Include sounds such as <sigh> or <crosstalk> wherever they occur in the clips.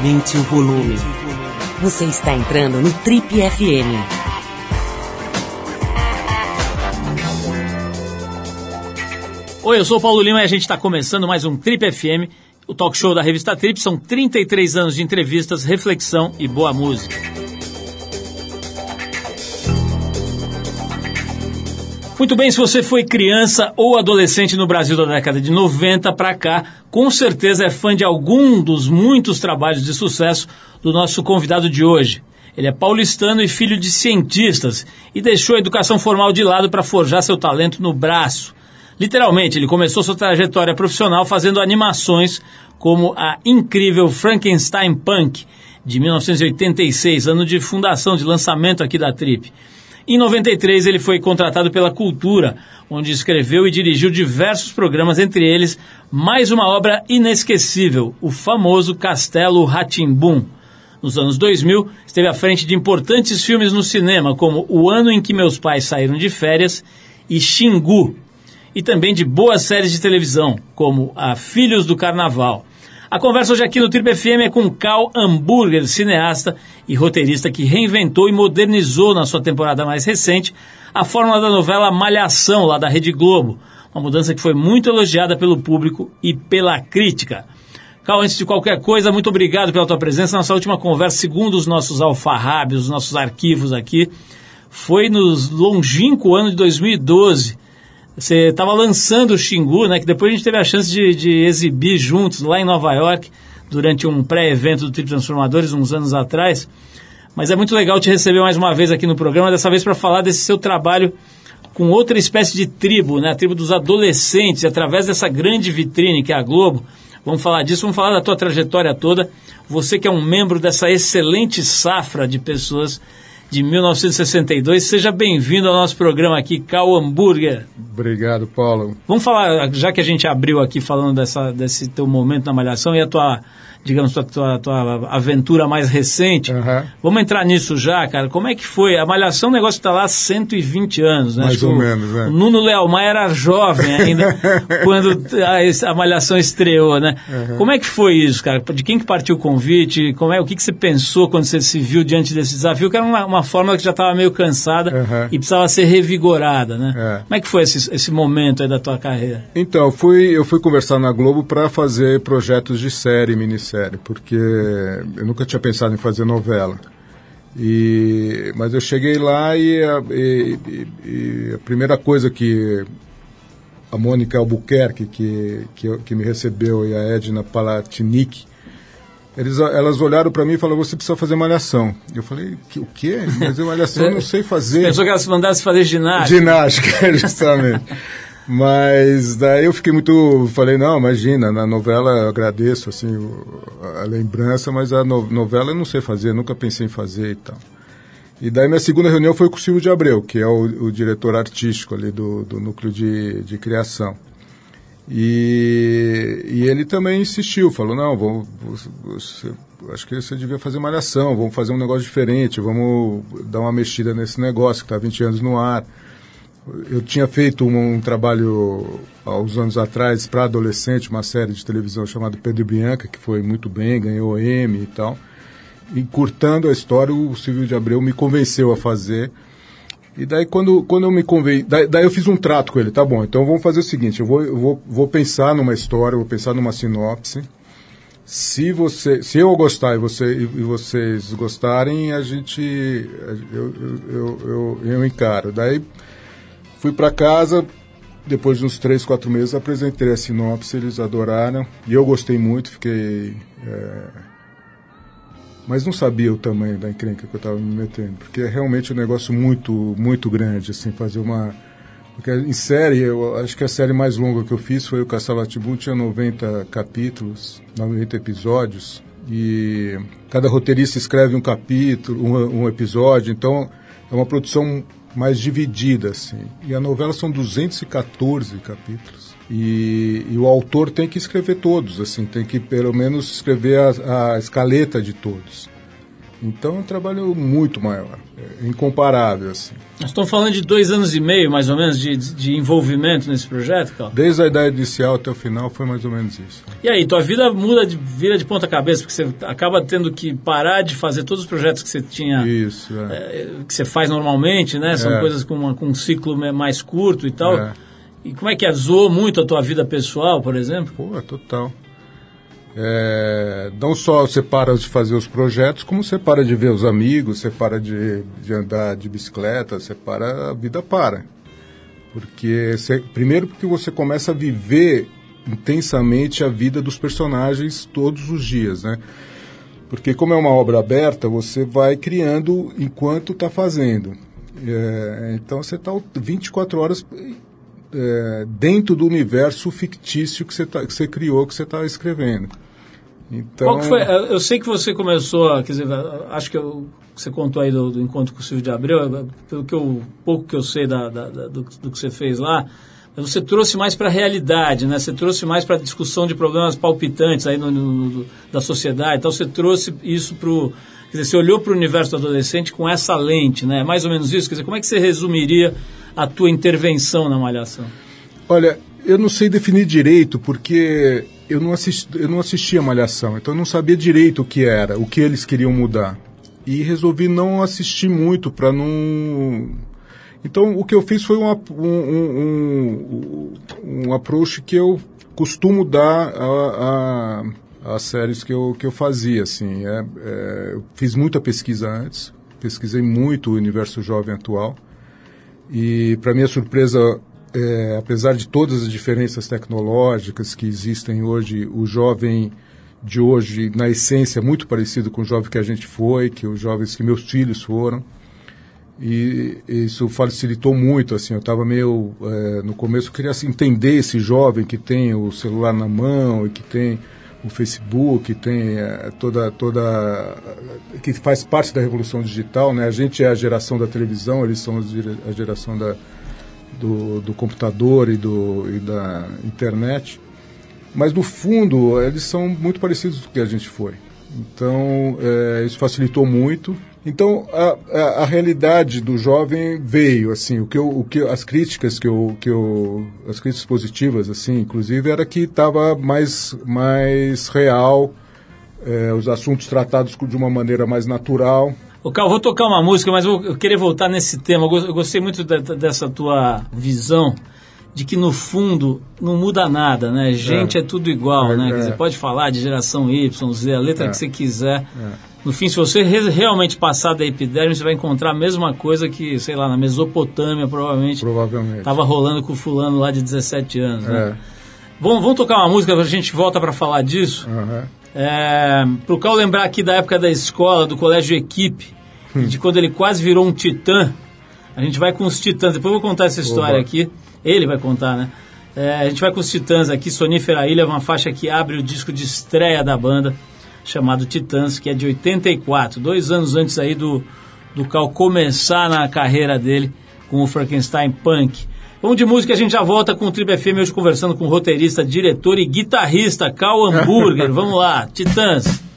Aumente o volume. Você está entrando no Trip FM. Oi, eu sou o Paulo Lima e a gente está começando mais um Trip FM, o talk show da revista Trip. São 33 anos de entrevistas, reflexão e boa música. Muito bem, se você foi criança ou adolescente no Brasil da década de 90 para cá, com certeza é fã de algum dos muitos trabalhos de sucesso do nosso convidado de hoje. Ele é paulistano e filho de cientistas e deixou a educação formal de lado para forjar seu talento no braço. Literalmente, ele começou sua trajetória profissional fazendo animações como a incrível Frankenstein Punk, de 1986, ano de fundação, de lançamento aqui da Trip. Em 93, ele foi contratado pela Cultura, onde escreveu e dirigiu diversos programas, entre eles mais uma obra inesquecível, o famoso Castelo Ratimbum. Nos anos 2000, esteve à frente de importantes filmes no cinema, como O Ano em que Meus Pais Saíram de Férias e Xingu, e também de boas séries de televisão, como A Filhos do Carnaval. A conversa hoje aqui no Triple FM é com Cal Hamburger, cineasta e roteirista que reinventou e modernizou na sua temporada mais recente a fórmula da novela Malhação, lá da Rede Globo. Uma mudança que foi muito elogiada pelo público e pela crítica. Cal, antes de qualquer coisa, muito obrigado pela tua presença. Nossa última conversa, segundo os nossos alfarrábios, os nossos arquivos aqui, foi no longínquo ano de 2012 você estava lançando o Xingu, né? Que depois a gente teve a chance de, de exibir juntos lá em Nova York, durante um pré-evento do Trip Transformadores, uns anos atrás. Mas é muito legal te receber mais uma vez aqui no programa, dessa vez para falar desse seu trabalho com outra espécie de tribo, né? A tribo dos adolescentes, através dessa grande vitrine que é a Globo. Vamos falar disso, vamos falar da tua trajetória toda. Você que é um membro dessa excelente safra de pessoas de 1962. Seja bem-vindo ao nosso programa aqui, Cal Hamburger. Obrigado, Paulo. Vamos falar, já que a gente abriu aqui falando dessa, desse teu momento na Malhação e a tua digamos, tua, tua, tua aventura mais recente. Uhum. Vamos entrar nisso já, cara. Como é que foi? A Malhação é um negócio que está lá há 120 anos, né? Mais Acho ou menos, né? O Nuno Leal Maia era jovem ainda <laughs> quando a, a, Malhação estreou, né? Uhum. Como é que foi isso, cara? De quem que partiu o convite? Como é, o que, que você pensou quando você se viu diante desse desafio? Que era uma, uma fórmula que já estava meio cansada uhum. e precisava ser revigorada, né? É. Como é que foi esse, esse momento aí da tua carreira? Então, eu fui, eu fui conversar na Globo para fazer projetos de série, minissérie série, porque eu nunca tinha pensado em fazer novela. E, mas eu cheguei lá e a, e, e a primeira coisa que a Mônica Albuquerque, que, que, que, me recebeu, e a Edna Palatinic, eles, elas olharam para mim e falaram, você precisa fazer malhação. Eu falei, o quê? Mas eu malhação eu não <laughs> sei fazer. Pensou que elas mandassem fazer ginástica? Ginástica, <laughs> justamente. Mas daí eu fiquei muito. Falei, não, imagina, na novela eu agradeço assim, a lembrança, mas a no, novela eu não sei fazer, nunca pensei em fazer e tal. E daí minha segunda reunião foi com o Silvio de Abreu, que é o, o diretor artístico ali do, do núcleo de, de criação. E, e ele também insistiu, falou, não, vamos, você, acho que você devia fazer malhação, vamos fazer um negócio diferente, vamos dar uma mexida nesse negócio que está 20 anos no ar. Eu tinha feito um, um trabalho há uns anos atrás para adolescente, uma série de televisão chamada Pedro Bianca, que foi muito bem, ganhou M e tal. Encurtando a história, o Silvio de Abreu me convenceu a fazer. E daí quando, quando eu me convenci, daí, daí, eu fiz um trato com ele, tá bom, então vamos fazer o seguinte, eu vou, eu vou, vou pensar numa história, vou pensar numa sinopse. Se você, se eu gostar e, você, e vocês gostarem, a gente, eu, eu, eu, eu encaro. Daí Fui para casa, depois de uns três, quatro meses, apresentei a sinopse, eles adoraram. E eu gostei muito, fiquei. É... Mas não sabia o tamanho da encrenca que eu estava me metendo, porque é realmente um negócio muito, muito grande, assim, fazer uma. Porque em série, eu acho que a série mais longa que eu fiz foi o Castelo Atibu, tinha 90 capítulos, 90 episódios, e cada roteirista escreve um capítulo, um, um episódio, então é uma produção mais dividida, assim. E a novela são 214 capítulos. E, e, o autor tem que escrever todos, assim, tem que pelo menos escrever a, a escaleta de todos. Então é um trabalho muito maior, é incomparável. Assim. Nós estamos falando de dois anos e meio, mais ou menos, de, de envolvimento nesse projeto, Carl? Desde a ideia inicial até o final foi mais ou menos isso. E aí, tua vida muda, de, vira de ponta cabeça, porque você acaba tendo que parar de fazer todos os projetos que você tinha... Isso, é. É, que você faz normalmente, né? São É. coisas com, uma- com um ciclo mais curto e tal. É. E como é que é? Zoou muito a tua vida pessoal, por exemplo? Pô, total. É, não só você para de fazer os projetos, como você para de ver os amigos, você para de, de andar de bicicleta, você para, a vida para. Porque você- primeiro porque você começa a viver intensamente a vida dos personagens todos os dias, né? Porque como é uma obra aberta, você vai criando enquanto está fazendo. É, então você está 24 horas é, dentro do universo fictício que você, tá, que você criou, que você está escrevendo. Então, Qual que foi? Eu sei que você começou, quer dizer, acho que eu- você contou aí do, do encontro com o Silvio de Abreu, pelo que eu, pouco que eu sei da, da- da- do, do que você fez lá, você trouxe mais para a realidade, né? Você trouxe mais para a discussão de problemas palpitantes aí no, no- no- da sociedade. Então você trouxe isso para o... Quer dizer, você olhou para o universo do adolescente com essa lente, né? Mais ou menos isso. Quer dizer, como é que você resumiria a tua intervenção na Malhação? Olha, eu não sei definir direito, porque eu não, assisti, eu não assistia Malhação, então eu não sabia direito o que era, o que eles queriam mudar. E resolvi não assistir muito para não. Então o que eu fiz foi um, um, um, um approach que eu costumo dar a, a, as séries que eu, que eu fazia. Assim. É, é, eu fiz muita pesquisa antes, pesquisei muito o universo jovem atual. E, para minha surpresa, é, apesar de todas as diferenças tecnológicas que existem hoje, o jovem de hoje, na essência, é muito parecido com o jovem que a gente foi, que os jovens que meus filhos foram. E isso facilitou muito, assim, eu estava meio, é, no começo, eu queria assim, entender esse jovem que tem o celular na mão e que tem o Facebook, tem é, toda, toda, que faz parte da revolução digital, né? A gente é a geração da televisão, eles são a geração da, do, do computador e, do, e da internet. Mas, no fundo, eles são muito parecidos com o que a gente foi. Então, é, isso facilitou muito. Então, a, a, a, realidade do jovem veio, assim, o que, eu, o que as críticas que eu, que eu, as críticas positivas, assim, inclusive, era que estava mais, mais real, é, os assuntos tratados de uma maneira mais natural. Ô, Carl, vou tocar uma música, mas eu, queria voltar nesse tema. Eu gostei muito de, dessa tua visão de que no fundo não muda nada, né? Gente é, é tudo igual, é, né? Quer dizer, pode falar de geração Y, Z, a letra que você quiser. No fim, se você re realmente passar da epiderme, você vai encontrar a mesma coisa que, sei lá, na Mesopotâmia, provavelmente. Provavelmente. Estava rolando com o fulano lá de 17 anos, né? Vamos, vamos tocar uma música, a gente volta para falar disso. Uhum. É, Para o Cal lembrar aqui da época da escola, do colégio Equipe, Hum. de quando ele quase virou um titã. A gente vai com os titãs, depois eu vou contar essa história Oba. aqui. Ele vai contar, né? É, a gente vai com os Titãs aqui, Sonífera Ilha, uma faixa que abre o disco de estreia da banda, chamado Titãs, que é de 84, dois anos antes aí do, do Cal começar na carreira dele com o Frankenstein Punk. Vamos de música, a gente já volta com o Triple FM hoje conversando com o roteirista, diretor e guitarrista Cal Hamburger. <laughs> Vamos lá, Titãs.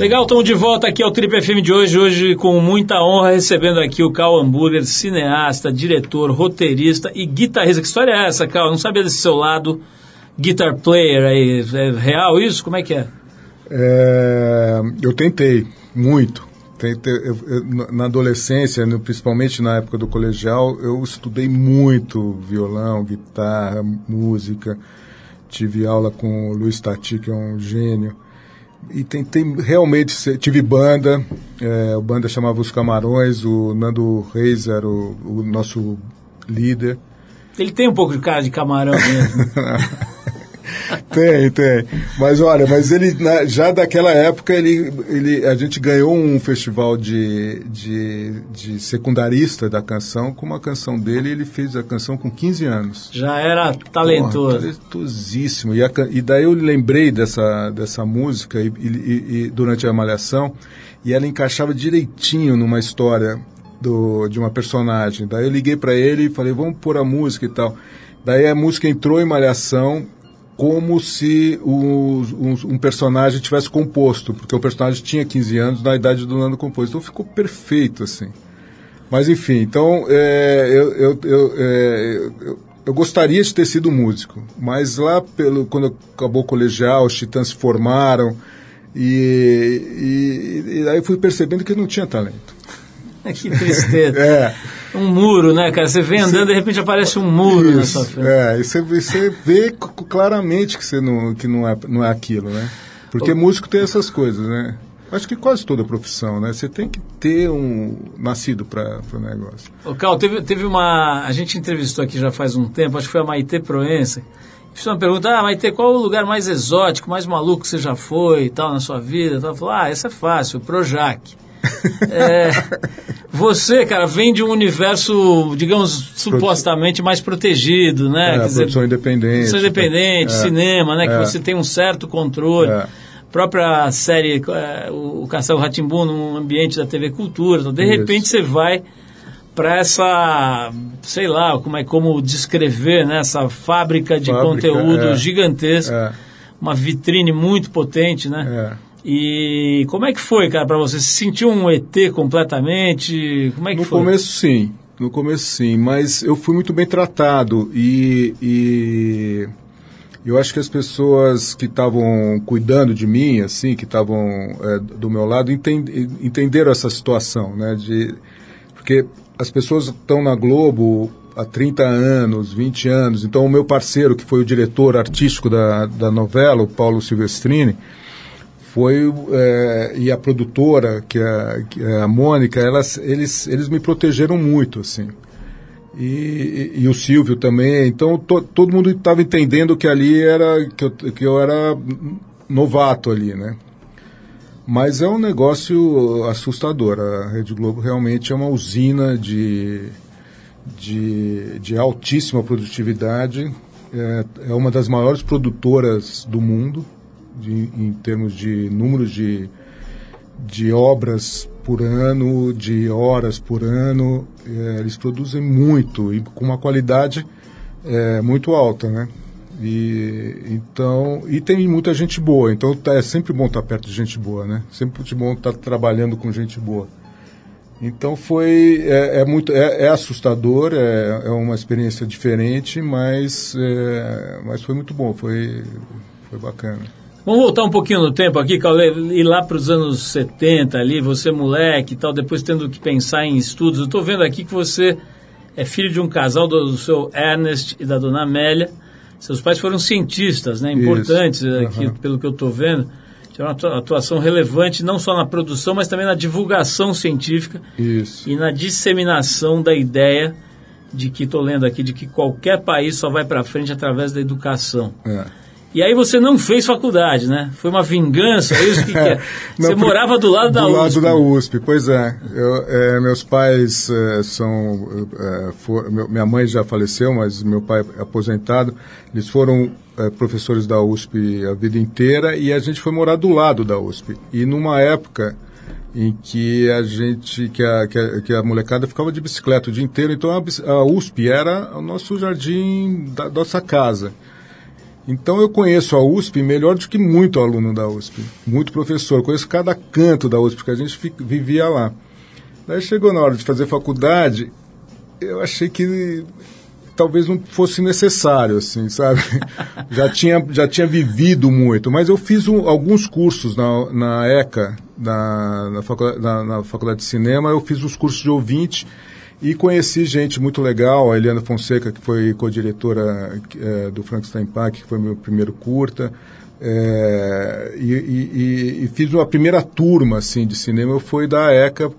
Legal, estamos de volta aqui ao Trip FM de hoje, hoje com muita honra recebendo aqui o Cal Hamburger, cineasta, diretor, roteirista e guitarrista. Que história é essa, Cal? Eu não sabia desse seu lado guitar player aí. É real isso? Como é que é? É, eu tentei muito. Tentei, eu- eu- na adolescência, principalmente na época do colegial, eu estudei muito violão, guitarra, música. Tive aula com o Luiz Tati, que é um gênio. E tentei realmente ser, tive banda, é, a banda chamava Os Camarões, o Nando Reis era o, o nosso líder. Ele tem um pouco de cara de camarão mesmo. <laughs> <laughs> Tem, tem. Mas olha, mas ele na- já daquela época ele, ele a gente ganhou um festival de, de, de secundarista da canção com uma canção dele. Ele fez a canção com 15 anos. Já era Porra, talentoso. talentosíssimo. E, a e daí eu lembrei dessa, dessa música e, e- e durante a malhação e ela encaixava direitinho numa história do, de uma personagem. Daí eu liguei para ele e falei, vamos pôr a música e tal. Daí a música entrou em malhação como se o- um, um personagem tivesse composto, porque o personagem tinha 15 anos na idade do Nando compôs. Então ficou perfeito, assim. Mas enfim, então é, eu, eu, eu, é, eu, eu gostaria de ter sido músico, mas lá pelo quando acabou o colegial, os titãs se formaram e, e, e aí fui percebendo que não tinha talento. Que tristeza. <laughs> É, Um muro, né, cara? Você vem andando e de repente aparece um muro na sua isso, frente. é, e você, você vê claramente que você não, que não é, não é aquilo, né? Porque músico tem essas coisas, né? Acho que quase toda profissão, né? Você tem que ter um nascido para o negócio. Ô, Cal, teve, teve uma. A gente entrevistou aqui já faz um tempo, acho que foi a Maite Proença. Fiz uma pergunta: Ah, Maite, qual o lugar mais exótico, mais maluco que você já foi e tal na sua vida? Ela falou: Ah, essa é fácil, o Projac. É, você, cara, vem de um universo, digamos, supostamente mais protegido, né? É, Quer dizer, produção independente. produção independente, É. cinema, né? Que É. você tem um certo controle. É. Própria série, é, o Castelo Ratimbu, num ambiente da TV Cultura. Então, de Isso. repente você vai para essa, sei lá, como é como descrever, né? Essa fábrica de Fábrica, conteúdo é. gigantesca, É, uma vitrine muito potente, né? é. E como é que foi, cara, para você? Você sentiu um ET completamente? Como é que No foi? começo sim, no começo sim, mas eu fui muito bem tratado e, e eu acho que as pessoas que estavam cuidando de mim, assim, que estavam é, do meu lado, enten- entenderam essa situação, né? De, porque as pessoas estão na Globo há 30 anos, 20 anos, então o meu parceiro, que foi o diretor artístico da, da novela, o Paulo Silvestrini, foi é, e a produtora que é, que é a Mônica elas eles eles me protegeram muito assim. E, e, e o Silvio também. Então to, todo mundo estava entendendo que ali era que eu, que eu era novato ali né? Mas é um negócio assustador. A Rede Globo realmente é uma usina de de, de altíssima produtividade. É, é uma das maiores produtoras do mundo de, em termos de números de, de obras por ano, de horas por ano. É, eles produzem muito e com uma qualidade é, muito alta, né? E, então, e tem muita gente boa, então tá, é sempre bom estar perto de gente boa, né? Sempre bom estar trabalhando com gente boa. Então foi é, é muito é, é assustador, é, é, uma experiência diferente, mas é, mas foi muito bom, foi foi bacana. Vamos voltar um pouquinho no tempo aqui, Cauê, ir lá para os anos 70 ali, você moleque e tal, depois tendo que pensar em estudos. Eu estou vendo aqui que você é filho de um casal do, do seu Ernest e da dona Amélia. Seus pais foram cientistas, né, importantes Isso. aqui, uhum. pelo que eu estou vendo. Tiveram uma atuação relevante não só na produção, mas também na divulgação científica Isso. e na disseminação da ideia de que, estou lendo aqui, de que qualquer país só vai para frente através da educação. É. E aí você não fez faculdade, né? Foi uma vingança, é isso que, que é? <laughs> não, você morava do lado da do USP. Do lado da USP, pois é. Eu, é meus pais é, são... É, for, minha mãe já faleceu, mas meu pai é aposentado. Eles foram é, professores da USP a vida inteira e a gente foi morar do lado da USP. E numa época em que a gente, que a, que a, que a molecada ficava de bicicleta o dia inteiro, então a, a USP era o nosso jardim da nossa casa. Então eu conheço a USP melhor do que muito aluno da USP, muito professor. Conheço cada canto da USP, porque a gente vivia lá. Daí chegou na hora de fazer faculdade, eu achei que talvez não fosse necessário, assim, sabe? <laughs> já, tinha, já tinha vivido muito, mas eu fiz um, alguns cursos na, na ECA, na, na, faculdade, na, na faculdade de cinema, eu fiz os cursos de ouvinte e conheci gente muito legal, a Eliana Fonseca, que foi co-diretora é, do Frankenstein Park, que foi meu primeiro curta. É, e, e, e, fiz uma primeira turma assim, de cinema, foi da ECA,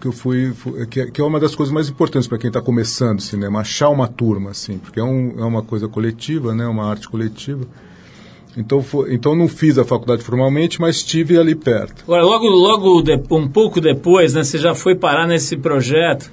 que eu fui, que, é uma das coisas mais importantes para quem está começando cinema, achar uma turma, assim, porque é, um, é uma coisa coletiva, né, uma arte coletiva. Então, foi, então não fiz a faculdade formalmente, mas estive ali perto. Agora, logo, logo de, um pouco depois, né, você já foi parar nesse projeto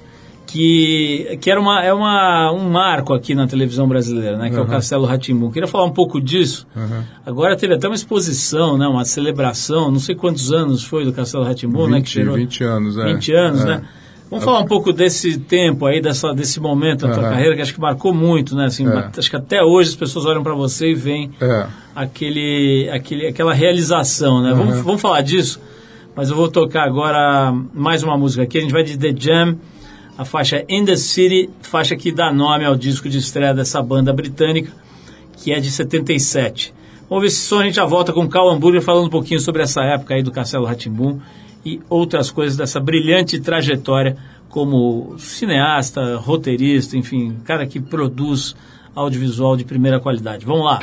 que, que era uma, é uma, um marco aqui na televisão brasileira, né? Que uhum. é o Castelo Ratimbu. Queria falar um pouco disso. Uhum. Agora teve até uma exposição, né? Uma celebração, não sei quantos anos foi do Castelo Ratimbu, né? Que gerou 20 anos, é. 20 anos, é. né? Vamos falar um pouco desse tempo aí, dessa, desse momento da tua carreira, que acho que marcou muito, né? Assim, é. Acho que até hoje as pessoas olham para você e veem é. aquele, aquele, aquela realização, né? Vamos, vamos falar disso, mas eu vou tocar agora mais uma música aqui. A gente vai de The Jam, a faixa In the City, faixa que dá nome ao disco de estreia dessa banda britânica, que é de 77. Vamos ver se só a gente já volta com o Carl Hamburger falando um pouquinho sobre essa época aí do Castelo Ratimbum e outras coisas dessa brilhante trajetória como cineasta, roteirista, enfim, cara que produz audiovisual de primeira qualidade. Vamos lá!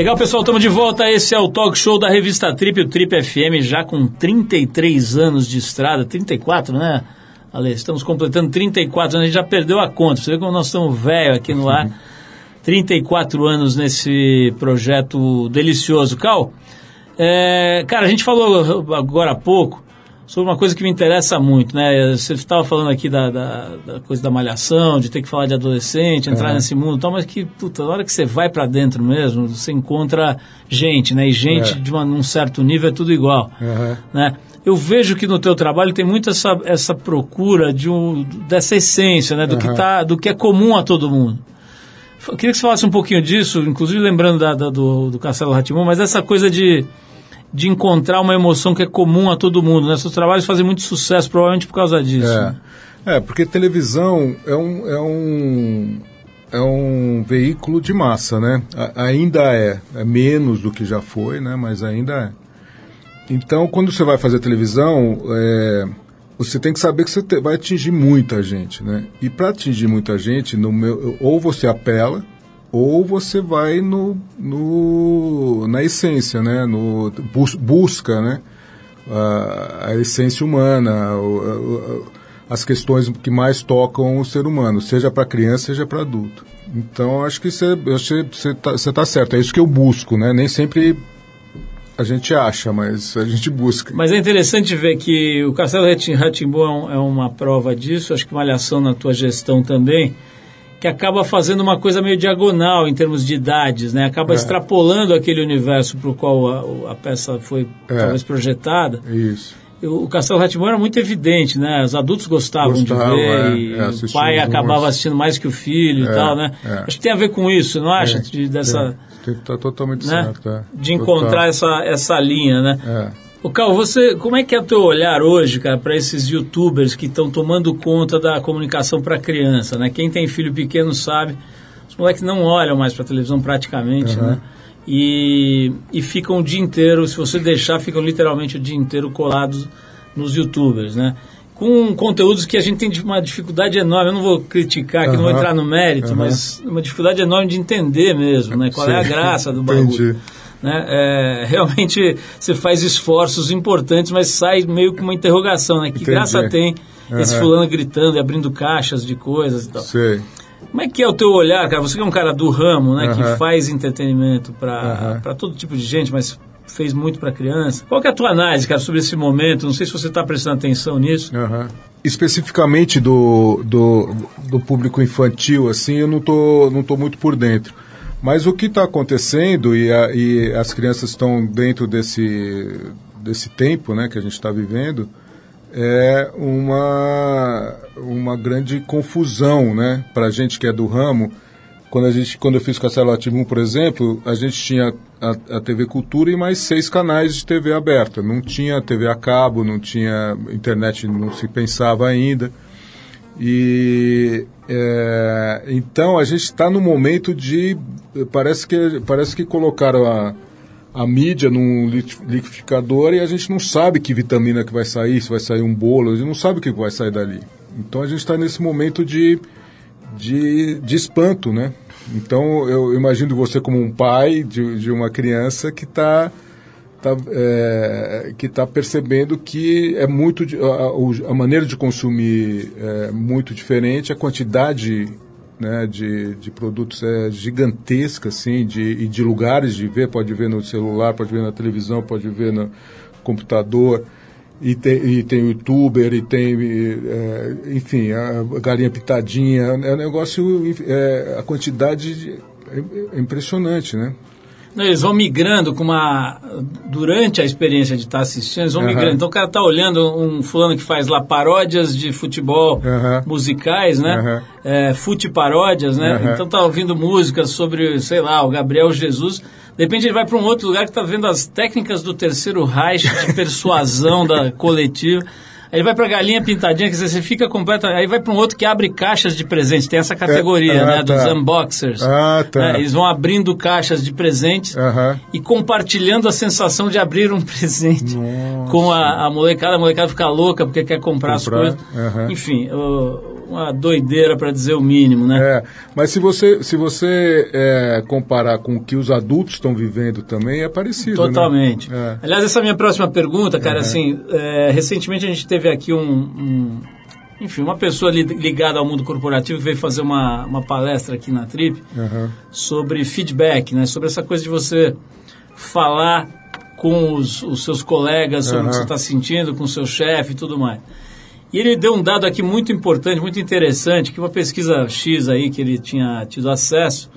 Legal, pessoal, estamos de volta. Esse é o talk show da revista Trip, o Trip FM, já com 33 anos de estrada, 34, né? Ale, estamos completando 34 anos, a gente já perdeu a conta. Você vê como nós estamos velho aqui no ar. 34 anos nesse projeto delicioso. Cal, é, cara, a gente falou agora há pouco sobre uma coisa que me interessa muito, né? Você estava falando aqui da, da, da, coisa da malhação, de ter que falar de adolescente, entrar nesse mundo e tal, mas que, puta, na hora que você vai para dentro mesmo, você encontra gente, né? E gente é. de uma, um certo nível é tudo igual, uhum. né? Eu vejo que no teu trabalho tem muito essa, essa procura de um, dessa essência, né? Do, uhum. que tá, do que é comum a todo mundo. Eu queria que você falasse um pouquinho disso, inclusive lembrando da, da do, do Castelo Ratimão, mas essa coisa de de encontrar uma emoção que é comum a todo mundo. Né? Seus trabalhos fazem muito sucesso, provavelmente por causa disso. É, né? é porque televisão é um, é um, é um veículo de massa, né? A, ainda é, é menos do que já foi, né? Mas ainda é. Então, quando você vai fazer televisão, é, você tem que saber que você te, vai atingir muita gente, né? E para atingir muita gente, no meu, ou você apela, ou você vai no, no na essência, né? No, bus, busca, né? A, a essência humana, o, a, as questões que mais tocam o ser humano, seja para criança, seja para adulto. Então, acho que você está tá certo, é isso que eu busco, né? Nem sempre a gente acha, mas a gente busca. Mas é interessante ver que o Castelo Ratimbu é, é uma prova disso, acho que uma alhação na tua gestão também, que acaba fazendo uma coisa meio diagonal em termos de idades, né? Acaba é. extrapolando aquele universo para o qual a, a, peça foi é. talvez projetada. Isso. O Castelo Ratimão era muito evidente, né? Os adultos gostavam Gostava, de ver, é, é, o pai acabava assistindo mais que o filho e é, tal, né? É. Acho que tem a ver com isso, não acha? De, dessa, tem que estar tá totalmente né? certo. De encontrar essa, essa linha, né? É. O Cal, você, como é que é o teu olhar hoje, cara, para esses youtubers que estão tomando conta da comunicação para criança, né? Quem tem filho pequeno sabe, os moleques não olham mais para televisão praticamente, uhum. né? E, e ficam o dia inteiro, se você deixar, ficam literalmente o dia inteiro colados nos youtubers, né? Com conteúdos que a gente tem uma dificuldade enorme, eu não vou criticar, que uhum. não vou entrar no mérito, uhum. mas uma dificuldade enorme de entender mesmo, né? Qual Sim. é a graça do <laughs> bagulho. Entendi. Né? É, realmente você faz esforços importantes, mas sai meio com uma interrogação, né? Que Entendi. graça tem uhum. esse fulano gritando e abrindo caixas de coisas e tal. Sei. Como é que é o teu olhar, cara? Você que é um cara do ramo, né? Uhum. Que faz entretenimento para uhum. todo tipo de gente, mas fez muito para criança. Qual é a tua análise, cara, sobre esse momento? Não sei se você está prestando atenção nisso. Uhum. Especificamente do, do, do, público infantil, assim, eu não tô, não tô muito por dentro. Mas o que está acontecendo e, a, e, as crianças estão dentro desse, desse tempo né, que a gente está vivendo é uma, uma grande confusão né, para a gente que é do ramo. Quando, a gente, quando eu fiz Castelo Ativum, por exemplo, a gente tinha a, a, TV Cultura e mais seis canais de TV aberta. Não tinha TV a cabo, não tinha internet, não se pensava ainda. E é, então a gente está no momento de parece que parece que colocaram a, a mídia num liquidificador e a gente não sabe que vitamina que vai sair, se vai sair um bolo, a gente não sabe o que vai sair dali. Então a gente está nesse momento de, de, de espanto, né? Então eu imagino você como um pai de, de uma criança que está tá, é, que está percebendo que é muito a, a, maneira de consumir é muito diferente, a quantidade né, de, de produtos é gigantesca, assim, de, e de lugares de ver, pode ver no celular, pode ver na televisão, pode ver no computador, e tem, e tem youtuber, e tem, é, enfim, a galinha pitadinha, é um negócio, é, a quantidade é impressionante, né? Eles vão migrando com uma. Durante a experiência de estar assistindo, eles vão uhum. migrando. Então o cara está olhando um fulano que faz lá paródias de futebol uhum. musicais, né? Uhum. É, fute paródias, né? Então tá ouvindo músicas sobre, sei lá, o Gabriel Jesus. De repente ele vai para um outro lugar que está vendo as técnicas do terceiro Reich de persuasão da coletiva. Aí vai para galinha pintadinha, quer dizer, você fica completo. Aí vai para um outro que abre caixas de presentes. Tem essa categoria, é, ah, né? Tá. Dos unboxers. Ah, tá. É, eles vão abrindo caixas de presentes e compartilhando a sensação de abrir um <laughs> presente Nossa. com a, a, molecada. A molecada fica louca porque quer comprar, comprar. as coisas. Enfim, o, uma doideira, para dizer o mínimo, né? É, mas se você, se você é, comparar com o que os adultos estão vivendo também, é parecido. né? Totalmente. É. Aliás, essa minha próxima pergunta, cara, Uhum. assim, é, recentemente a gente teve aqui um, um- enfim, uma pessoa li- ligada ao mundo corporativo que veio fazer uma, uma palestra aqui na Trip Aham. sobre feedback, né? Sobre essa coisa de você falar com os, os seus colegas sobre o que Aham. você está sentindo, com o seu chefe e tudo mais. E ele deu um dado aqui muito importante, muito interessante, que uma pesquisa X aí que ele tinha tido acesso,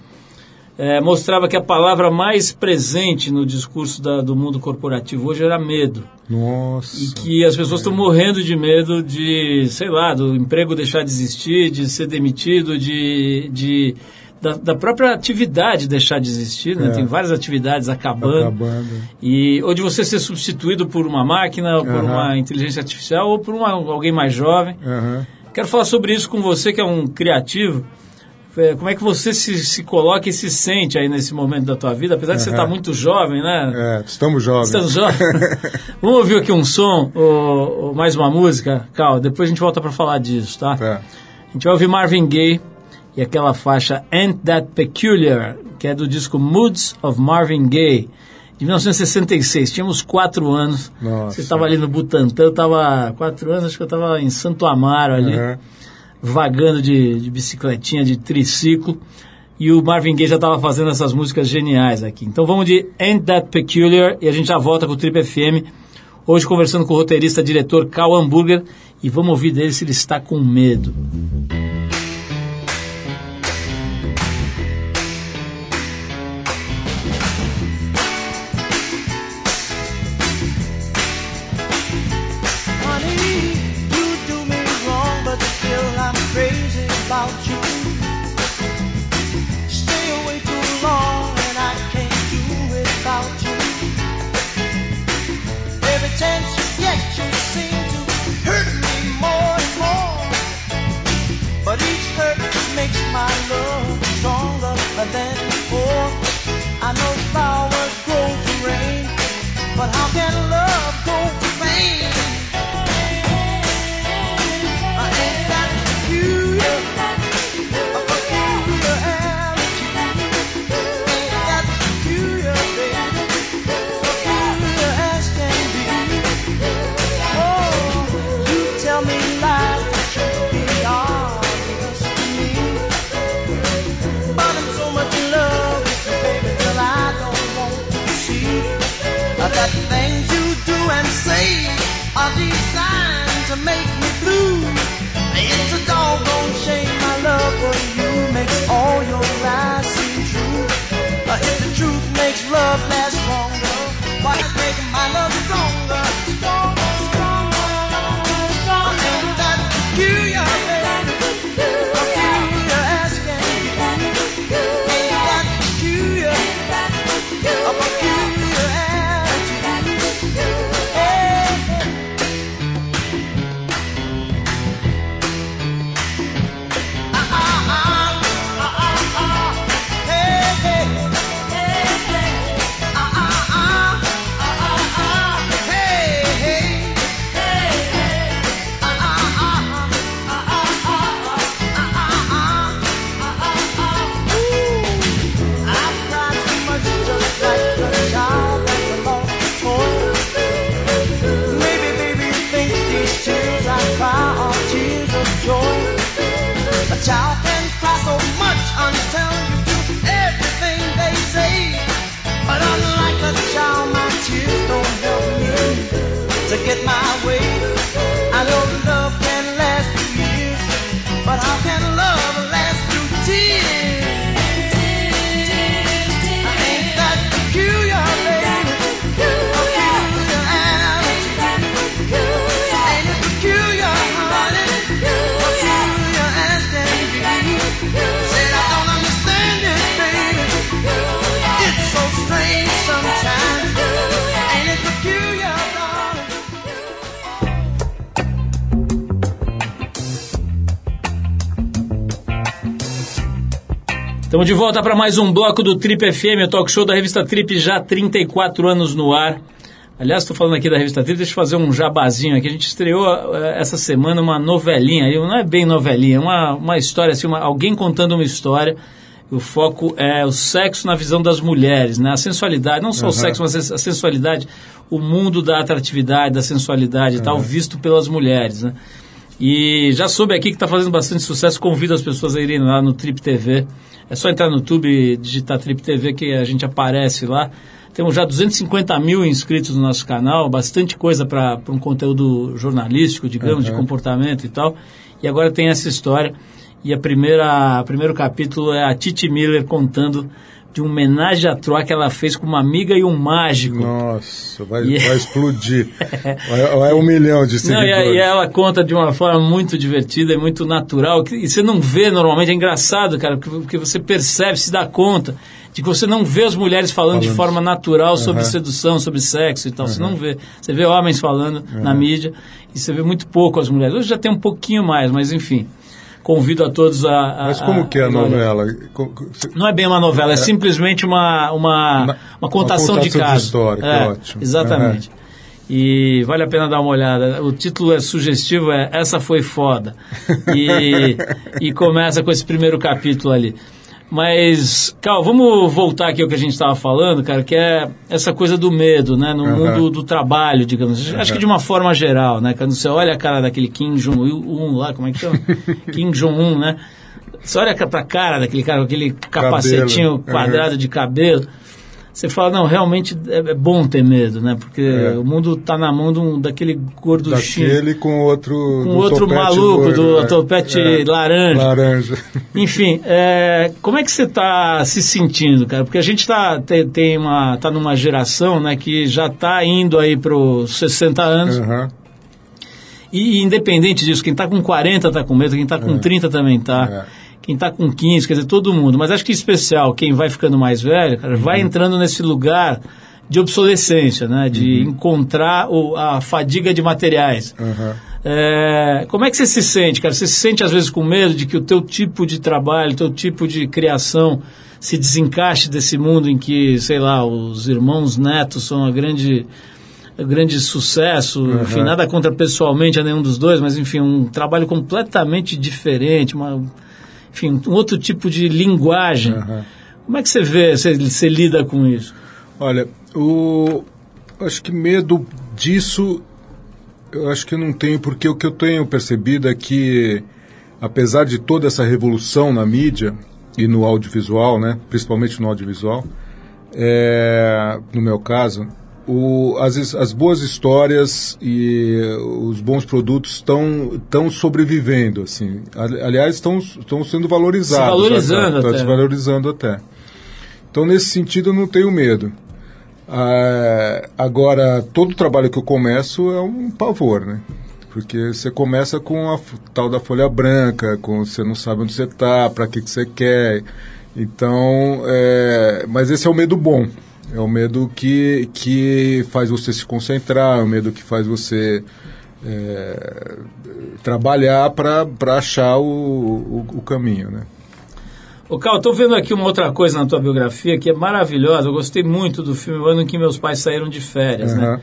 eh, mostrava que a palavra mais presente no discurso da- do mundo corporativo hoje era medo. Nossa. E que as pessoas estão morrendo de medo de, sei lá, do emprego deixar de existir, de ser demitido, de, de da, da própria atividade deixar de existir, né? É. Tem várias atividades acabando. Acabando. E, ou de você ser substituído por uma máquina, ou por Aham. uma inteligência artificial, ou por uma, alguém mais jovem. Aham. Quero falar sobre isso com você, que é um criativo. É, Como é que você se, se coloca e se sente aí nesse momento da tua vida? Apesar de você estar muito jovem, né? É, estamos jovens. Estamos jovens. <laughs> Vamos ouvir aqui um som, ou, ou mais uma música? Cal, depois a gente volta para falar disso, tá? Tá. A gente vai ouvir Marvin Gaye e aquela faixa Ain't That Peculiar, que é do disco Moods of Marvin Gaye, de 1966. Tínhamos quatro anos. Nossa. Você estava ali no Butantã, eu estava quatro anos, acho que eu estava em Santo Amaro ali, Aham. vagando de, de bicicletinha, de triciclo. E o Marvin Gaye já estava fazendo essas músicas geniais aqui. Então vamos de Ain't That Peculiar e a gente já volta com o Trip FM. Hoje conversando com o roteirista, diretor Cal Hamburger e vamos ouvir dele se ele está com medo. sense Estamos de volta para mais um bloco do Trip FM, o talk show da revista Trip, já há 34 anos no ar. Aliás, estou falando aqui da revista Trip, deixa eu fazer um jabazinho aqui. A gente estreou eh, essa semana uma novelinha, não é bem novelinha, é uma, uma história, assim, uma- alguém contando uma história. O foco é o sexo na visão das mulheres, né? A sensualidade, não só o sexo, mas a sensualidade, o mundo da atratividade, da sensualidade e tal, visto pelas mulheres, né? E já soube aqui que está fazendo bastante sucesso. Convido as pessoas a irem lá no Trip TV. É só entrar no YouTube digitar Trip TV que a gente aparece lá. Temos já 250 mil inscritos no nosso canal, bastante coisa para um conteúdo jornalístico, digamos, de comportamento e tal. E agora tem essa história. E a primeira, o primeiro capítulo é a Titi Miller contando de um homenagem à Troa que ela fez com uma amiga e um mágico. Nossa, vai, E- vai <laughs> explodir. <laughs> vai, vai um milhão de Não, seguidores. e, a- e ela conta de uma forma muito divertida e muito natural, que, e você não vê normalmente, é engraçado, cara, porque, porque você percebe, se dá conta de que você não vê as mulheres falando, de Falando. forma natural sobre sedução, sobre sexo e tal, você não vê. Você vê homens falando na mídia e você vê muito pouco as mulheres. Hoje já tem um pouquinho mais, mas enfim, convido a todos a... a- Mas como que é a novela? Não é bem uma novela, é simplesmente uma, uma, Na- uma contação uma de contação de caso. história, é, ótimo. Exatamente. E vale a pena dar uma olhada. O título é sugestivo, é Essa Foi Foda. E, <laughs> e começa com esse primeiro capítulo ali. Mas, Cal, vamos voltar aqui ao que a gente estava falando, cara, que é essa coisa do medo, né? No Aham. mundo do trabalho, digamos. Acho que de uma forma geral, né? Quando você olha a cara daquele Kim Jong-un lá, como é que chama? <laughs> Kim Jong-un, né? Você olha pra cara daquele cara com aquele capacetinho Cabelo. quadrado de cabelo, você fala, não, realmente é, é bom ter medo, né? Porque É. o mundo tá na mão de um, daquele gorduchinho. Daquele com outro. Com outro maluco, loiro, do é. topete É. laranja. Laranja. <laughs> Enfim, é, como é que você está se sentindo, cara? Porque a gente tá, tem, tem uma, tá numa geração né, que já está indo aí para os 60 anos. Aham. E independente disso, quem está com 40 está com medo, quem está com 30 também está. É. Quem está com 15, quer dizer, todo mundo. Mas acho que em especial, quem vai ficando mais velho, cara, vai entrando nesse lugar de obsolescência, né? De encontrar o, a fadiga de materiais. Aham. É, como é que você se sente, cara? Você se sente às vezes com medo de que o teu tipo de trabalho, o teu tipo de criação se desencaixe desse mundo em que, sei lá, os irmãos netos são a grande, grande sucesso, enfim, nada contra pessoalmente a nenhum dos dois, mas enfim, um trabalho completamente diferente, uma, enfim, um outro tipo de linguagem. Aham. Como é que você vê, você, você lida com isso? Olha, o, acho que medo disso, eu acho que não tenho, porque o que eu tenho percebido é que, apesar de toda essa revolução na mídia e no audiovisual, né, principalmente no audiovisual, é, no meu caso, o, as, as boas histórias e os bons produtos estão estão sobrevivendo, assim. Ali- Aliás, estão sendo valorizados. Se valorizando Estão até. se valorizando até. Então, nesse sentido, eu não tenho medo. Ah, agora, todo trabalho que eu começo é um pavor, né? Porque você começa com a tal da folha branca, com você não sabe onde você está, para que, que você quer. Então, é, mas esse é o medo bom. É o medo que, que faz você se concentrar, é o medo que faz você é, trabalhar para achar o, o, o caminho, né? Ô, Cal, tô vendo aqui uma outra coisa na tua biografia que é maravilhosa. Eu gostei muito do filme O Ano em que Meus Pais Saíram de Férias, né?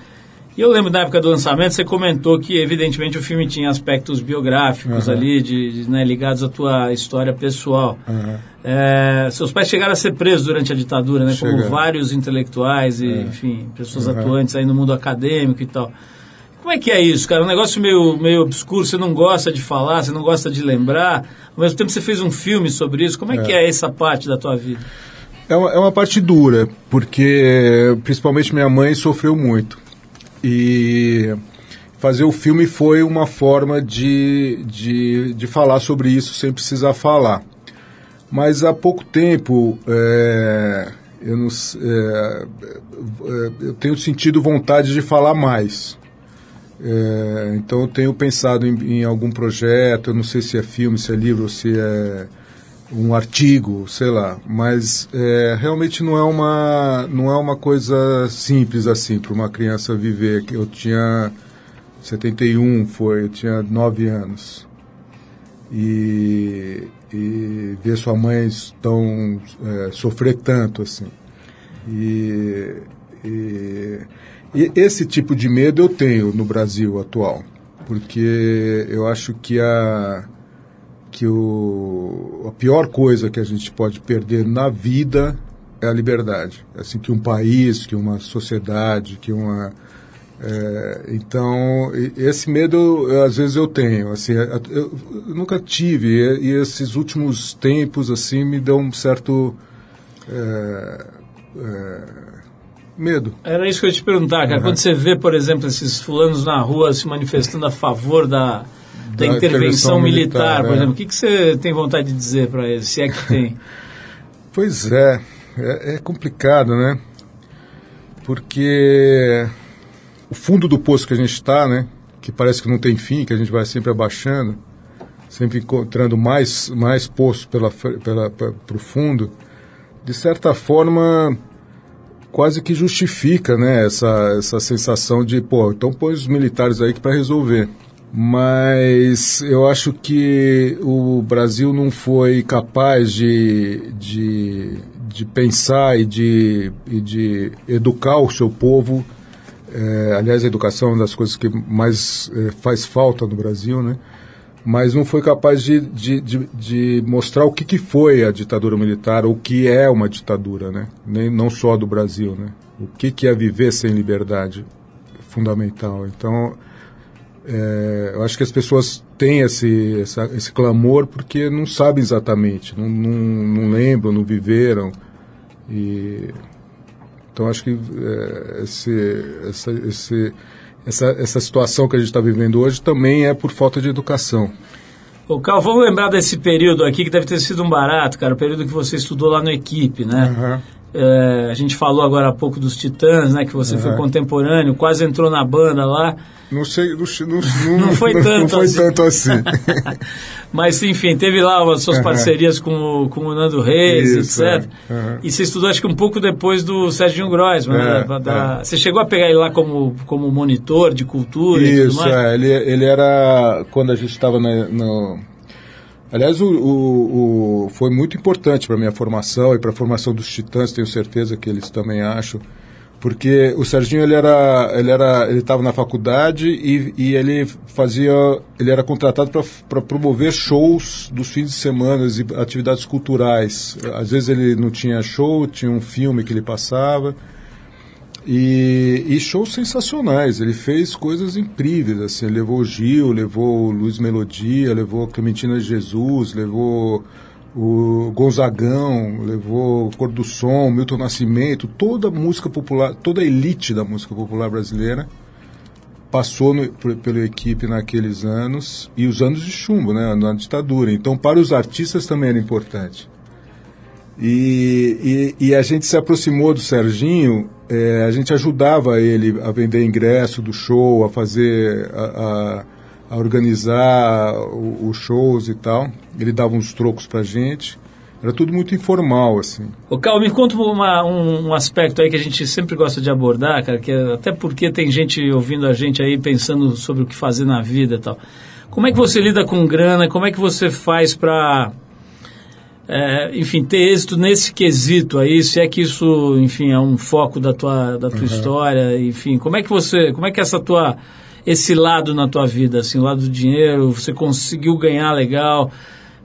E eu lembro da época do lançamento, você comentou que, evidentemente, o filme tinha aspectos biográficos Aham. ali, de, de, né, ligados à tua história pessoal. Aham. É, seus pais chegaram a ser presos durante a ditadura, né? Como vários intelectuais e, É. enfim, pessoas Aham. atuantes aí no mundo acadêmico e tal. Como é que é isso, cara? Um negócio meio, meio obscuro, você não gosta de falar, você não gosta de lembrar. Ao mesmo tempo você fez um filme sobre isso. Como é, que é essa parte da tua vida? É uma, é uma parte dura, porque principalmente minha mãe sofreu muito. E fazer o filme foi uma forma de, de, de falar sobre isso sem precisar falar. Mas há pouco tempo é, eu, não é, é, eu tenho sentido vontade de falar mais. É, então eu tenho pensado em, em algum projeto, eu não sei se é filme, se é livro, se é um artigo, sei lá, mas é, realmente não é uma não é uma coisa simples assim para uma criança viver. Eu tinha 71 foi, eu tinha 9 anos e, e ver sua mãe tão é, sofrer tanto assim e, e E esse tipo de medo eu tenho no Brasil atual, porque eu acho que a que o, a pior coisa que a gente pode perder na vida é a liberdade. Assim que um país, que uma sociedade, que uma é, então esse medo às vezes eu tenho. Assim, eu, eu nunca tive e, e esses últimos tempos assim me dão um certo é, é, medo. Era isso que eu ia te perguntar, cara. Quando você vê, por exemplo, esses fulanos na rua se manifestando a favor da, da, intervenção intervenção militar, militar, por é. exemplo, o que, que você tem vontade de dizer para eles, se é que tem? <laughs> Pois é, é, é complicado, né? Porque o fundo do poço que a gente está, né? Que parece que não tem fim, que a gente vai sempre abaixando, sempre encontrando mais, mais poço pela, pela, para o fundo, de certa forma quase que justifica né, essa, essa sensação de, pô, então põe os militares aí para resolver. Mas eu acho que o Brasil não foi capaz de, de, de pensar e de, e de educar o seu povo. É, aliás, a educação é uma das coisas que mais é, faz falta no Brasil, né? mas não foi capaz de, de, de, de mostrar o que, que foi a ditadura militar, o que é uma ditadura, né? Nem, não só do Brasil, né? O que, que é viver sem liberdade, fundamental. Então, é, eu acho que as pessoas têm esse, essa, esse clamor porque não sabem exatamente, não, não, não lembram, não viveram. E, então, acho que é, esse, essa, esse, essa, essa situação que a gente está vivendo hoje também é por falta de educação. Ô, Cal, vamos lembrar desse período aqui que deve ter sido um barato, cara, o período que você estudou lá no Equipe, né? É, a gente falou agora há pouco dos Titãs, né? Que você foi Aham. contemporâneo, quase entrou na banda lá. Não sei, não, não, Não foi tanto não foi assim. tanto assim. <laughs> Mas, enfim, teve lá as suas Aham. parcerias com o, com o Nando Reis, Isso, etc. é. Aham. E você estudou, acho que um pouco depois do Serginho Groisman, né? É, da- é. Você chegou a pegar ele lá como, como monitor de cultura e tudo Isso, mais? é. Ele, ele era. Quando a gente estava no. Aliás, o, o, o- foi muito importante para a minha formação e para a formação dos Titãs, tenho certeza que eles também acham. Porque o Serginho ele era ele era ele estava na faculdade e, e ele fazia ele era contratado para promover shows dos fins de semana e atividades culturais. Às vezes ele não tinha show, tinha um filme que ele passava. E, e shows sensacionais. Ele fez coisas incríveis. Assim, levou o Gil, levou o Luiz Melodia, levou Clementina de Jesus, levou o Gonzagão, levou Cor do Som, Milton Nascimento, toda a música popular, toda a elite da música popular brasileira passou no, pela equipe naqueles anos e os anos de chumbo, né, na ditadura. Então, para os artistas também era importante. E, e, e a gente se aproximou do Serginho, eh, a gente ajudava ele a vender ingresso do show, a fazer, a, a- a organizar o- os shows e tal. Ele dava uns trocos pra gente. Era tudo muito informal, assim. Ô, Cal, me conta uma- um, um aspecto aí que a gente sempre gosta de abordar, cara, que é- até porque tem gente ouvindo a gente aí pensando sobre o que fazer na vida e tal. Como é que você lida com grana? Como é que você faz para, enfim, ter êxito nesse quesito aí? Se é que isso, enfim, é um foco da tua, da tua história, enfim, como é que você, como é que essa tua, esse lado na tua vida, assim, o lado do dinheiro, você conseguiu ganhar legal?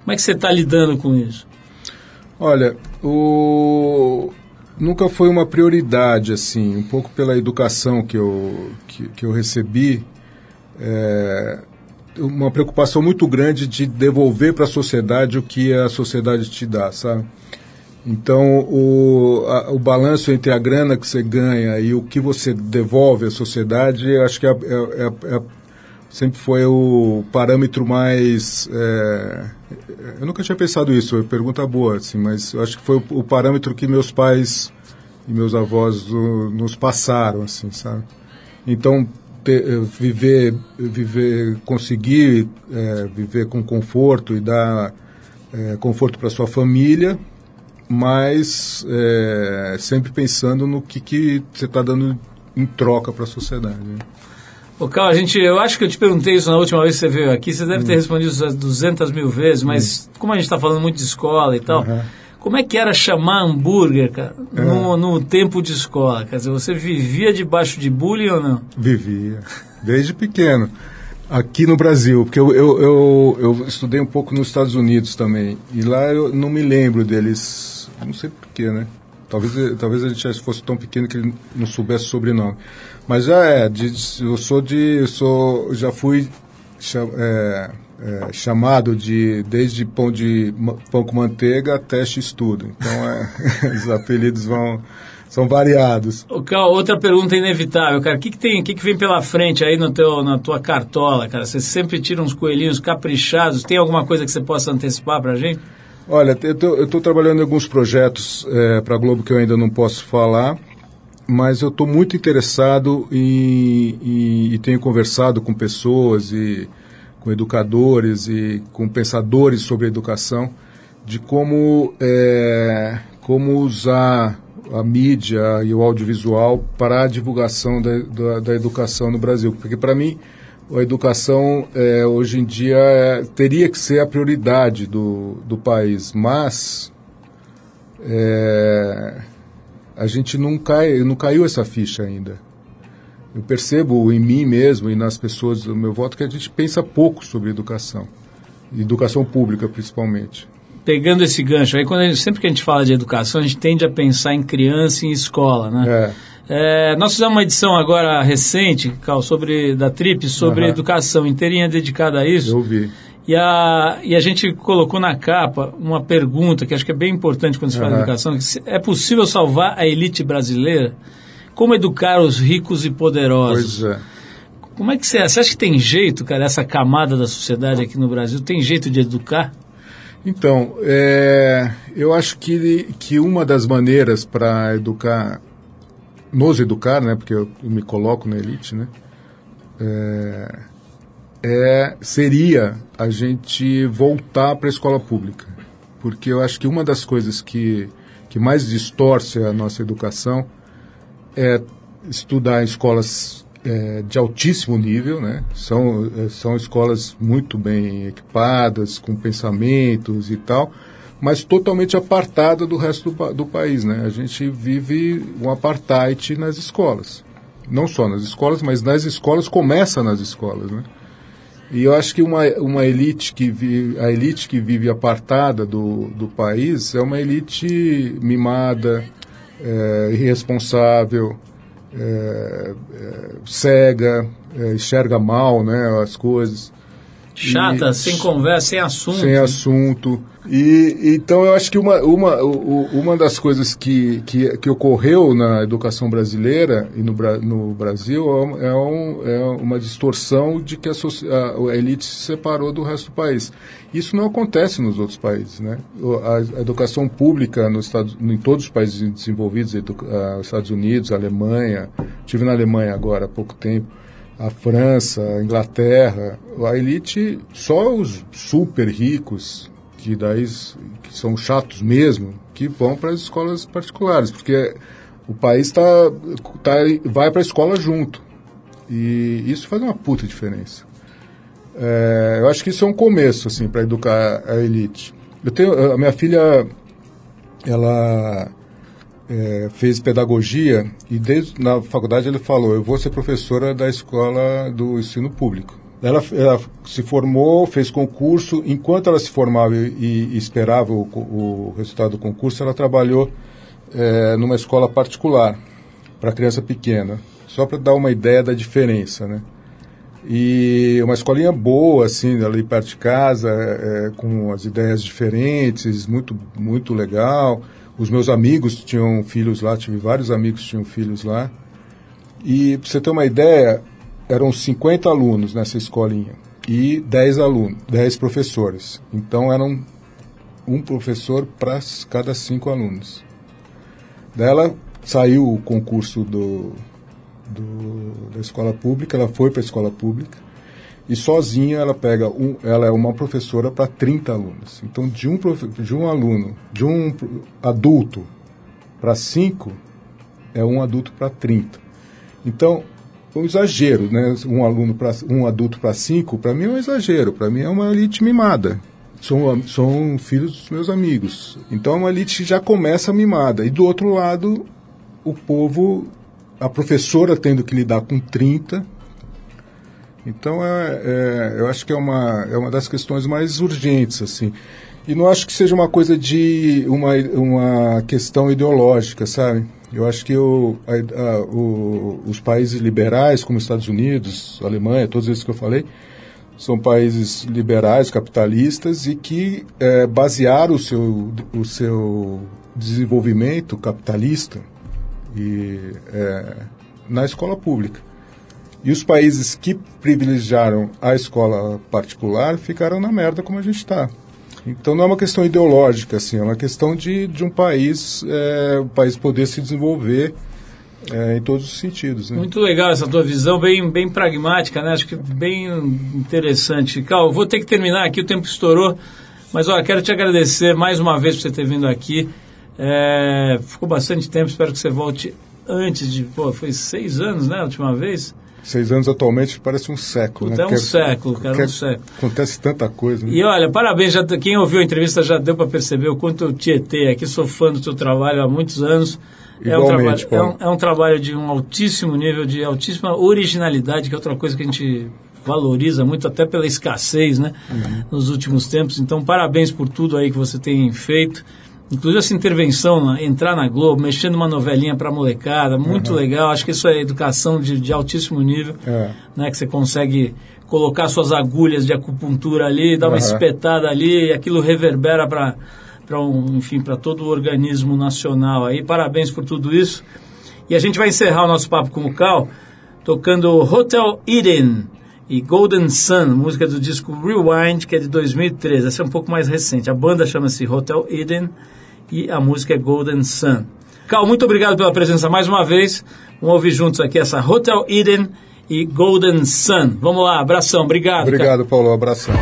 Como é que você está lidando com isso? Olha, o... nunca foi uma prioridade, assim, um pouco pela educação que eu, que, que eu recebi, é, uma preocupação muito grande de devolver para a sociedade o que a sociedade te dá, sabe? Então, o, a- o balanço entre a grana que você ganha e o que você devolve à sociedade, acho que é, é- é- é- sempre foi o parâmetro mais. é, eu nunca tinha pensado isso, é pergunta boa, assim, mas acho que foi o, o parâmetro que meus pais e meus avós o- nos passaram, assim, sabe? Então, ter- viver, viver, conseguir viver com conforto e dar conforto para sua família, mas eh, sempre pensando no que, que você está dando em troca para a sociedade. né? Ô, Cal, a gente, eu acho que eu te perguntei isso na última vez que você veio aqui, você deve ter respondido isso 200 mil vezes, mas como a gente está falando muito de escola e tal, Aham. Como é que era chamar hambúrguer, cara, no, no tempo de escola? Quer dizer, você vivia debaixo de bullying ou não? Vivia, desde pequeno. Aqui no Brasil, porque eu, eu, eu, eu estudei um pouco nos Estados Unidos também. E lá eu não me lembro deles. Não sei porquê, né? Talvez, talvez a gente já fosse tão pequeno que ele não soubesse o sobrenome. Mas já é, de, eu sou de. Eu sou, já fui é, é, chamado de desde pão, de, pão com manteiga até x-tudo. Então é, <laughs> os apelidos vão, são variados. Ô, Cal, outra pergunta inevitável, cara. O que, que tem, o que, que vem pela frente aí no teu, na tua cartola, cara? Você sempre tira uns coelhinhos caprichados. Tem alguma coisa que você possa antecipar pra gente? Olha, eu estou trabalhando em alguns projetos para a Globo que eu ainda não posso falar, mas eu estou muito interessado e tenho conversado com pessoas e com educadores e com pensadores sobre educação de como, é, como usar a mídia e o audiovisual para a divulgação da, da, da educação no Brasil. Porque, para mim, a educação é, hoje em dia é, teria que ser a prioridade do, do país, mas é, a gente não, cai, não caiu essa ficha ainda. Eu percebo em mim mesmo e nas pessoas do meu voto que a gente pensa pouco sobre educação, educação pública principalmente. Pegando esse gancho, aí quando gente- sempre que a gente fala de educação, a gente tende a pensar em criança e em escola, né? É. É, nós fizemos uma edição agora recente, Cal, sobre, da Trip, sobre Aham. educação, inteirinha dedicada a isso. Eu vi. E a, e a gente colocou na capa uma pergunta que acho que é bem importante quando se fala Aham. educação: é possível salvar a elite brasileira? Como educar os ricos e poderosos? Pois é. Como é que você, você acha que tem jeito, cara, essa camada da sociedade aqui no Brasil, tem jeito de educar? Então, é, eu acho que, que uma das maneiras para educar, nos educar, né, porque eu me coloco na elite, né, é, é- seria a gente voltar para a escola pública. Porque eu acho que uma das coisas que, que mais distorce a nossa educação é estudar em escolas é, de altíssimo nível, né? São, são escolas muito bem equipadas, com pensamentos e tal, mas totalmente apartada do resto do, do país, né? A gente vive um apartheid nas escolas. Não só nas escolas, mas nas escolas, começa nas escolas, né? E eu acho que uma, uma elite que vive, a elite que vive apartada do, do país é uma elite mimada, é, irresponsável, é, é, cega, enxerga mal né, as coisas. Chata, E- sem conversa, sem assunto. Sem assunto. E, então eu acho que uma, uma, uma das coisas que, que, que ocorreu na educação brasileira e no, no Brasil é, um- é um- é uma distorção de que a, a- elite se separou do resto do país. Isso não acontece nos outros países. Né? A, a educação pública nos Estados, em todos os países desenvolvidos, edu- Estados Unidos, Alemanha, estive na Alemanha agora há pouco tempo, a França, a Inglaterra, a elite, só os super ricos, que daí que são chatos mesmo, que vão para as escolas particulares, porque o país tá, tá, vai para a escola junto. E isso faz uma puta diferença. É, eu acho que isso é um começo, assim, para educar a elite. Eu tenho, a minha filha, ela é, fez pedagogia e desde na faculdade ele falou, eu vou ser professora da escola do ensino público. Ela, ela se formou, fez concurso. Enquanto ela se formava e, e esperava o, o resultado do concurso, ela trabalhou é, numa escola particular para criança pequena, só para dar uma ideia da diferença, né? E uma escolinha boa, assim, ali perto de casa, é, com as ideias diferentes, muito, muito legal. Os meus amigos tinham filhos lá, tive vários amigos que tinham filhos lá. E, para você ter uma ideia, eram 50 alunos nessa escolinha e 10 alunos, 10 professores. Então, eram um professor para cada cinco alunos. Dela saiu o concurso do, do- da escola pública, ela foi para a escola pública e sozinha ela pega um, ela é uma professora para 30 alunos. Então de um de um aluno, de um adulto para cinco é um adulto para 30. Então, um exagero, né? Um aluno para um adulto para cinco, para mim é um exagero, para mim é uma elite mimada. são, são filhos dos meus amigos. Então é uma elite já começa mimada. E do outro lado, o povo, a professora tendo que lidar com 30. Então é, é- eu acho que é uma, é uma das questões mais urgentes, assim. E não acho que seja uma coisa de uma, uma questão ideológica, sabe? Eu acho que o, a- a- o- os países liberais, como Estados Unidos, Alemanha, todos esses que eu falei, são países liberais, capitalistas e que eh, basearam o seu, o seu desenvolvimento capitalista e, eh, na escola pública. E os países que privilegiaram a escola particular ficaram na merda como a gente está. Então não é uma questão ideológica, assim, é uma questão de, de um país, eh, o país poder se desenvolver eh, em todos os sentidos. Né? Muito legal essa tua visão, bem, bem pragmática, né? Acho que bem interessante. Cal, vou ter que terminar aqui, o tempo estourou, mas olha, quero te agradecer mais uma vez por você ter vindo aqui. É, ficou bastante tempo, espero que você volte antes de. Pô, foi seis anos, né? A última vez. Seis anos atualmente parece um século. Puta, né? é um século, cara, um século. Acontece tanta coisa. Né? E olha, parabéns, já, quem ouviu a entrevista já deu para perceber o quanto eu tietei aqui, sou fã do teu trabalho há muitos anos. É um, trabalho, é, um, é um trabalho de um altíssimo nível, de altíssima originalidade, que é outra coisa que a gente valoriza muito, até pela escassez, né, nos últimos tempos. Então, parabéns por tudo aí que você tem feito. Inclusive essa intervenção, na- entrar na Globo, mexendo uma novelinha para molecada, muito legal. Acho que isso é educação de, de altíssimo nível É. né, que você consegue colocar suas agulhas de acupuntura ali, dar uma Aham. espetada ali, e aquilo reverbera para para um, enfim, para todo o organismo nacional aí. Parabéns por tudo isso. E a gente vai encerrar o nosso papo com o Cal tocando Hotel Eden e Golden Sun, música do disco Rewind, que é de 2013. Essa é um pouco mais recente. A banda chama-se Hotel Eden e a música é Golden Sun. Cal, muito obrigado pela presença mais uma vez. Vamos ouvir juntos aqui essa Hotel Eden e Golden Sun. Vamos lá, abração, obrigado. Obrigado, Paulo. Abração.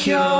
cure.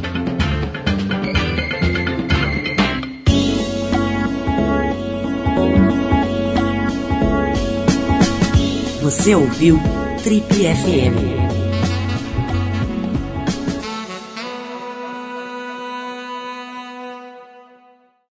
Você ouviu Trip FM.